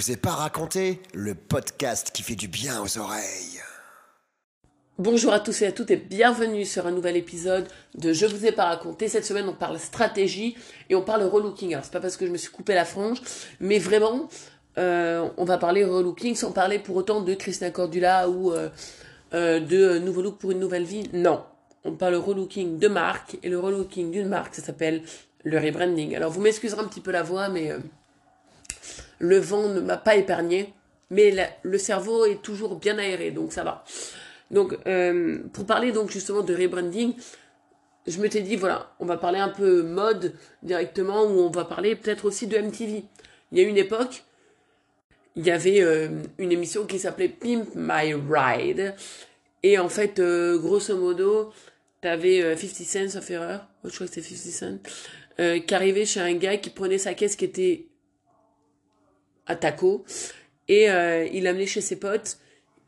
vous ai pas raconté le podcast qui fait du bien aux oreilles. Bonjour à tous et à toutes et bienvenue sur un nouvel épisode de Je vous ai pas raconté. Cette semaine, on parle stratégie et on parle relooking. Alors, c'est pas parce que je me suis coupé la frange, mais vraiment, euh, on va parler relooking sans parler pour autant de Christina Cordula ou euh, euh, de Nouveau Look pour une nouvelle vie. Non. On parle relooking de marque et le relooking d'une marque, ça s'appelle le rebranding. Alors, vous m'excuserez un petit peu la voix, mais le vent ne m'a pas épargné, mais le cerveau est toujours bien aéré, donc ça va. Donc, euh, pour parler donc justement de rebranding, je me t'ai dit, voilà, on va parler un peu mode directement, ou on va parler peut-être aussi de MTV. Il y a une époque, il y avait euh, une émission qui s'appelait Pimp My Ride, et en fait, euh, grosso modo, t'avais 50 Cent, sauf erreur, je crois que c'était 50 Cent, qui arrivait chez un gars qui prenait sa caisse qui était à taco. Et euh, il l'amenait chez ses potes.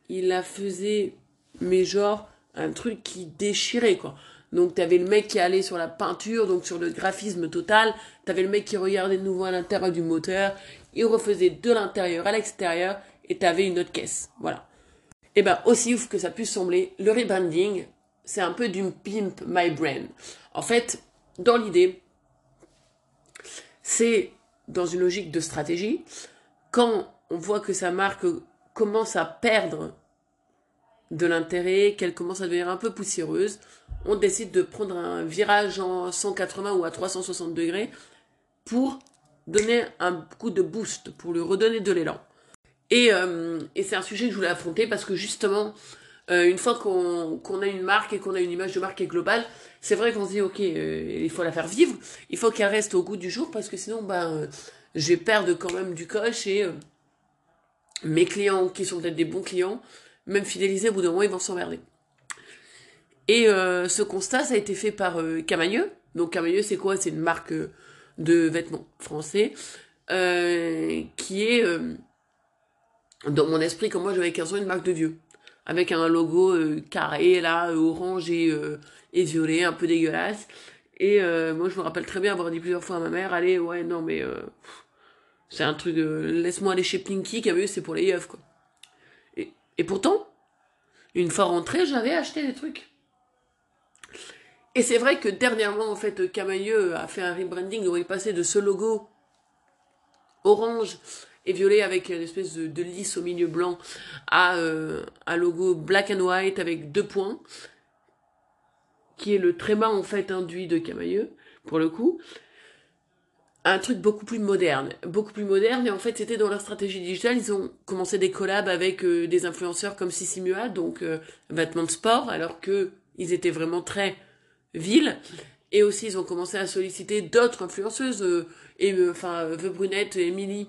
Il la faisait, mais genre, un truc qui déchirait, quoi. Donc, t'avais le mec qui allait sur la peinture, donc sur le graphisme total. T'avais le mec qui regardait de nouveau à l'intérieur du moteur. Il refaisait de l'intérieur à l'extérieur. Et t'avais une autre caisse. Voilà. Et ben, aussi ouf que ça puisse sembler, le rebranding, c'est un peu du pimp my brand. En fait, dans l'idée, c'est dans une logique de stratégie quand on voit que sa marque commence à perdre de l'intérêt, qu'elle commence à devenir un peu poussiéreuse, on décide de prendre un virage en 180 ou à 360 degrés pour donner un coup de boost, pour lui redonner de l'élan. Et, euh, c'est un sujet que je voulais affronter parce que justement, euh, une fois qu'on a une marque et qu'on a une image de marque qui est globale, c'est vrai qu'on se dit, ok, euh, il faut la faire vivre, il faut qu'elle reste au goût du jour parce que sinon, ben je vais perdre quand même du coche et euh, mes clients qui sont peut-être des bons clients, même fidélisés, au bout d'un moment, ils vont s'emmerder. Et euh, ce constat, ça a été fait par euh, Camailleux. Donc Camailleux, c'est quoi? C'est une marque de vêtements français qui est, dans mon esprit, comme moi j'avais 15 ans, une marque de vieux. Avec un logo carré, là, orange et, et violet, un peu dégueulasse. Et moi, je me rappelle très bien avoir dit plusieurs fois à ma mère, allez, ouais, non, mais c'est un truc de laisse-moi aller chez Pinky, Camailleux c'est pour les yeux, quoi. Et, pourtant, une fois rentré, j'avais acheté des trucs. Et c'est vrai que dernièrement, en fait, Camailleux a fait un rebranding où il passait de ce logo orange et violet avec une espèce de, lisse au milieu blanc à euh, un logo black and white avec deux points, qui est le tréma en fait induit de Camailleux, pour le coup un truc beaucoup plus moderne. Beaucoup plus moderne, et en fait, c'était dans leur stratégie digitale. Ils ont commencé des collabs avec euh, des influenceurs comme Sissi Mua, donc euh, vêtements de sport, alors que ils étaient vraiment très vils. Et aussi, ils ont commencé à solliciter d'autres influenceuses, euh, et enfin, Veuve Brunette et Emily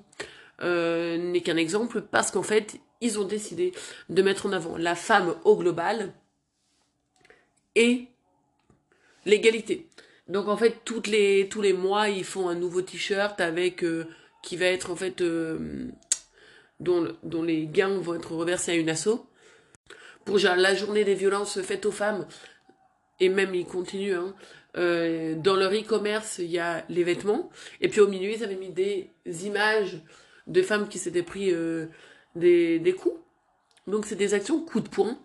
n'est qu'un exemple, parce qu'en fait, ils ont décidé de mettre en avant la femme au global et l'égalité. Donc en fait, toutes les, tous les mois, ils font un nouveau t-shirt avec euh, qui va être en fait euh, dont, dont les gains vont être reversés à une asso. Pour la journée des violences faites aux femmes, et même ils continuent, hein, euh, dans leur e-commerce, il y a les vêtements, et puis au milieu, ils avaient mis des images de femmes qui s'étaient pris des, des coups. Donc c'est des actions coup de poing,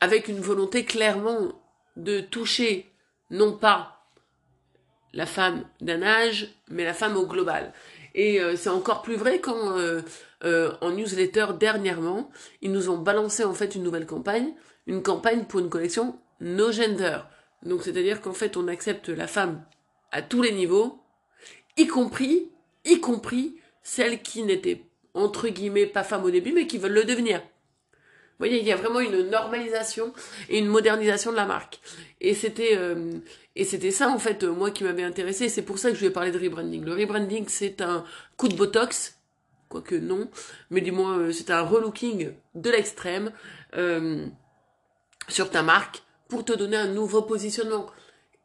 avec une volonté clairement de toucher non pas la femme d'un âge, mais la femme au global. Et euh, c'est encore plus vrai quand euh, euh, en newsletter dernièrement, ils nous ont balancé en fait une nouvelle campagne, une campagne pour une collection no gender. Donc c'est-à-dire qu'en fait on accepte la femme à tous les niveaux, y compris, y compris celles qui n'étaient entre guillemets pas femmes au début mais qui veulent le devenir. Vous voyez, il y a vraiment une normalisation et une modernisation de la marque. Et c'était euh, et c'était ça en fait moi qui m'avait intéressé. C'est pour ça que je vais parler de rebranding. Le rebranding, c'est un coup de botox, quoique non, mais du moins euh, c'est un relooking de l'extrême euh, sur ta marque pour te donner un nouveau positionnement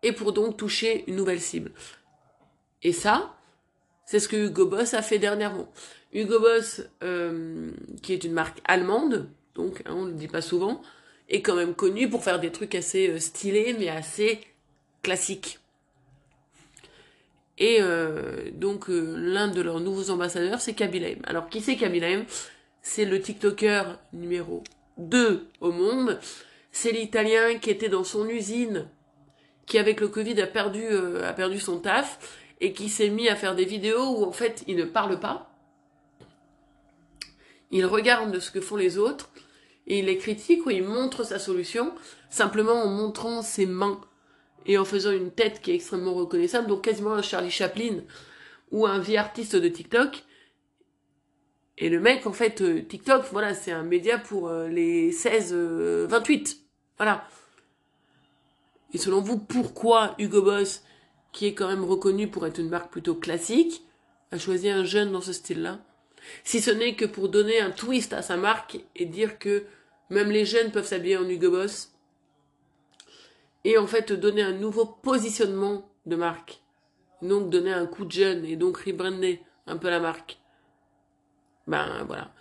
et pour donc toucher une nouvelle cible. Et ça, c'est ce que Hugo Boss a fait dernièrement. Hugo Boss, qui est une marque allemande, donc hein, on ne le dit pas souvent, est quand même connu pour faire des trucs assez euh, stylés mais assez classiques. Et euh, donc euh, l'un de leurs nouveaux ambassadeurs, c'est Kaby Alors qui c'est Kaby C'est le TikToker numéro 2 au monde. C'est l'Italien qui était dans son usine, qui avec le Covid a perdu, a perdu son taf et qui s'est mis à faire des vidéos où en fait il ne parle pas. Il regarde ce que font les autres et il les critique ou il montre sa solution simplement en montrant ses mains et en faisant une tête qui est extrêmement reconnaissable, donc quasiment un Charlie Chaplin ou un vie artiste de TikTok. Et le mec, en fait, euh, TikTok, voilà, c'est un média pour euh, les 16-28. Euh, voilà. Et selon vous, pourquoi Hugo Boss, qui est quand même reconnu pour être une marque plutôt classique, a choisi un jeune dans ce style-là? Si ce n'est que pour donner un twist à sa marque et dire que même les jeunes peuvent s'habiller en Hugo Boss et en fait donner un nouveau positionnement de marque. Donc donner un coup de jeune et donc rebrander un peu la marque. Ben voilà.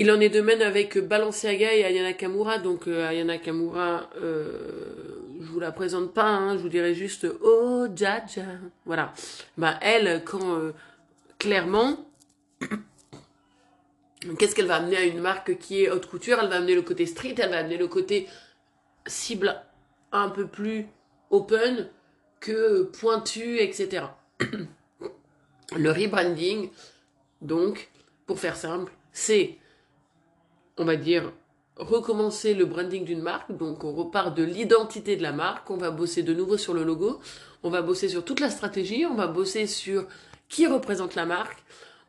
Il en est de même avec Balenciaga et Ayana Kamura. Donc euh, Ayana Kamura, euh, je vous la présente pas, hein, je vous dirais juste oh Jaja. Voilà. Ben elle, quand euh, clairement, qu'est-ce qu'elle va amener à une marque qui est haute couture? Elle va amener le côté street, elle va amener le côté cible un peu plus open que pointu, etc. Le rebranding, donc, pour faire simple, c'est, on va dire, recommencer le branding d'une marque. Donc, on repart de l'identité de la marque. On va bosser de nouveau sur le logo. On va bosser sur toute la stratégie. On va bosser sur qui représente la marque.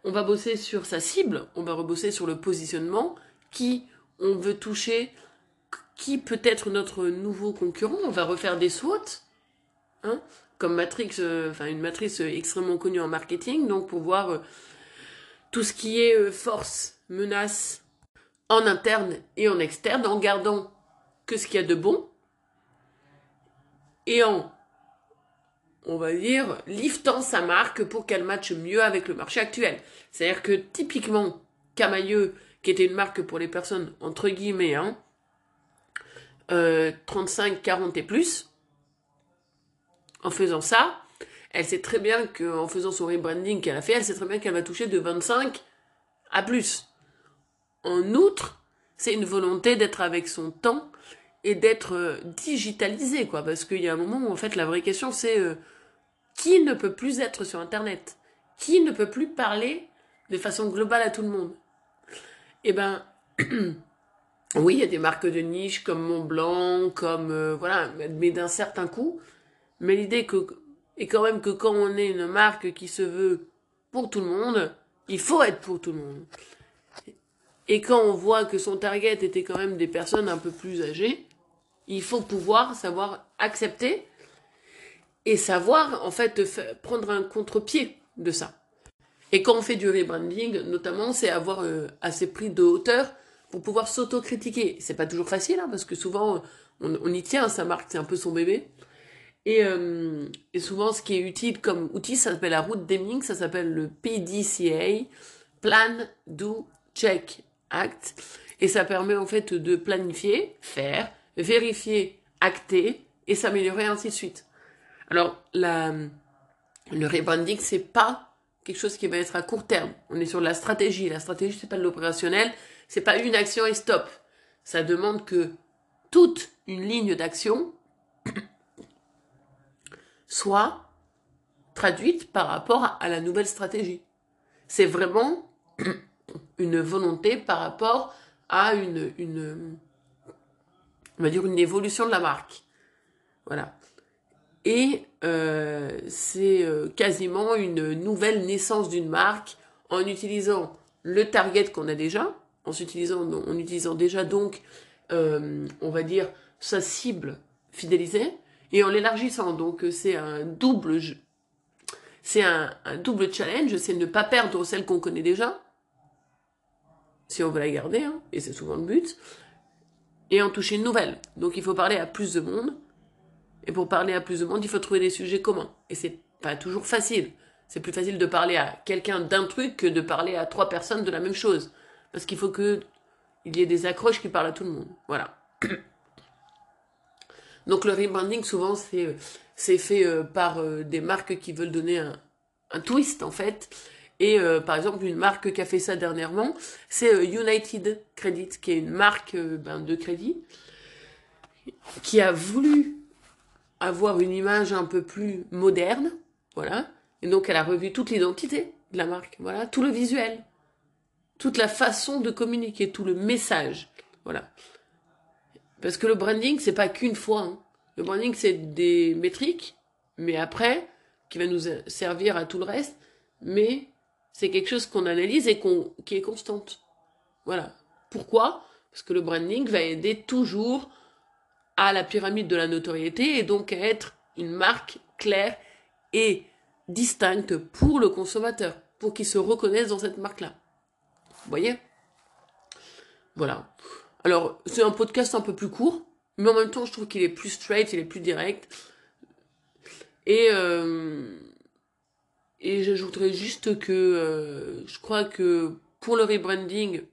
On va bosser sur sa cible. On va rebosser sur le positionnement. Qui on veut toucher qui peut être notre nouveau concurrent On va refaire des SWOT, hein, comme Matrix, euh, enfin une matrice extrêmement connue en marketing, donc pour voir euh, tout ce qui est euh, force, menace, en interne et en externe, en gardant que ce qu'il y a de bon, et en, on va dire, liftant sa marque pour qu'elle matche mieux avec le marché actuel. C'est-à-dire que typiquement, Camailleux, qui était une marque pour les personnes entre guillemets, hein, 35, euh, 40 et plus, en faisant ça, elle sait très bien qu'en faisant son rebranding qu'elle a fait, elle sait très bien qu'elle va toucher de 25 à plus. En outre, c'est une volonté d'être avec son temps et d'être euh, digitalisé, quoi. Parce qu'il y a un moment où, en fait, la vraie question, c'est euh, qui ne peut plus être sur Internet? Qui ne peut plus parler de façon globale à tout le monde? Eh ben, Oui, il y a des marques de niche comme Montblanc, comme euh, voilà, mais d'un certain coût. Mais l'idée est quand même que quand on est une marque qui se veut pour tout le monde, il faut être pour tout le monde. Et quand on voit que son target était quand même des personnes un peu plus âgées, il faut pouvoir savoir accepter et savoir en fait prendre un contre-pied de ça. Et quand on fait du rebranding, notamment, c'est avoir euh, assez pris de hauteur pour pouvoir s'autocritiquer. C'est pas toujours facile, hein, parce que souvent, on, y tient, sa marque, c'est un peu son bébé. Et, euh, et, souvent, ce qui est utile comme outil, ça s'appelle la route Deming, ça s'appelle le PDCA, Plan, Do, Check, Act. Et ça permet en fait de planifier, faire, vérifier, acter et s'améliorer ainsi de suite. Alors, le rebranding, c'est pas quelque chose qui va être à court terme. On est sur la stratégie. La stratégie, c'est pas de l'opérationnel, c'est pas une action et stop. Ça demande que toute une ligne d'action soit traduite par rapport à la nouvelle stratégie. C'est vraiment une volonté par rapport à une, une, on va dire une évolution de la marque. Voilà. Et euh, c'est euh, quasiment une nouvelle naissance d'une marque en utilisant le target qu'on a déjà, en utilisant, déjà donc, euh, on va dire, sa cible fidélisée, et en l'élargissant. Donc c'est un double C'est un, double challenge, c'est ne pas perdre celle qu'on connaît déjà, si on veut la garder, hein, et c'est souvent le but, et en toucher une nouvelle. Donc il faut parler à plus de monde, et pour parler à plus de monde, il faut trouver des sujets communs. Et c'est pas toujours facile. C'est plus facile de parler à quelqu'un d'un truc que de parler à trois personnes de la même chose. Parce qu'il faut que il y ait des accroches qui parlent à tout le monde. Voilà. Donc le rebranding, souvent, c'est fait euh, par euh, des marques qui veulent donner un, twist, en fait. Et euh, par exemple, une marque qui a fait ça dernièrement, c'est United Credit, qui est une marque ben, de crédit, qui a voulu avoir une image un peu plus moderne, voilà. Et donc elle a revu toute l'identité de la marque, voilà, tout le visuel, toute la façon de communiquer, tout le message, voilà. Parce que le branding, c'est pas qu'une fois. hein. Le branding, c'est des métriques, mais après, qui va nous servir à tout le reste, mais c'est quelque chose qu'on analyse et qui est constante. Voilà. Pourquoi? Parce que le branding va aider toujours à la pyramide de la notoriété et donc à être une marque claire et distincte pour le consommateur, pour qu'il se reconnaisse dans cette marque-là. Voyez? Voilà. Alors, c'est un podcast un peu plus court, mais en même temps, je trouve qu'il est plus straight, il est plus direct. Et, euh, j'ajouterais juste que euh, je crois que pour le rebranding,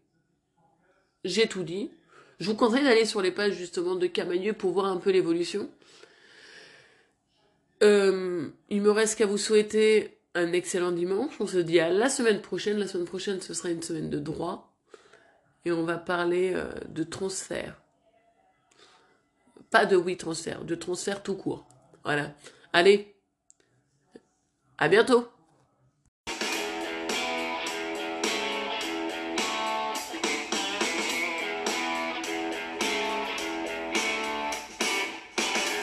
j'ai tout dit. Je vous conseille d'aller sur les pages justement de Camailleux pour voir un peu l'évolution. Euh, il me reste qu'à vous souhaiter un excellent dimanche. On se dit à la semaine prochaine. La semaine prochaine, ce sera une semaine de droit. Et on va parler euh, de transfert. Pas de oui transfert, de transfert tout court. Voilà. Allez, à bientôt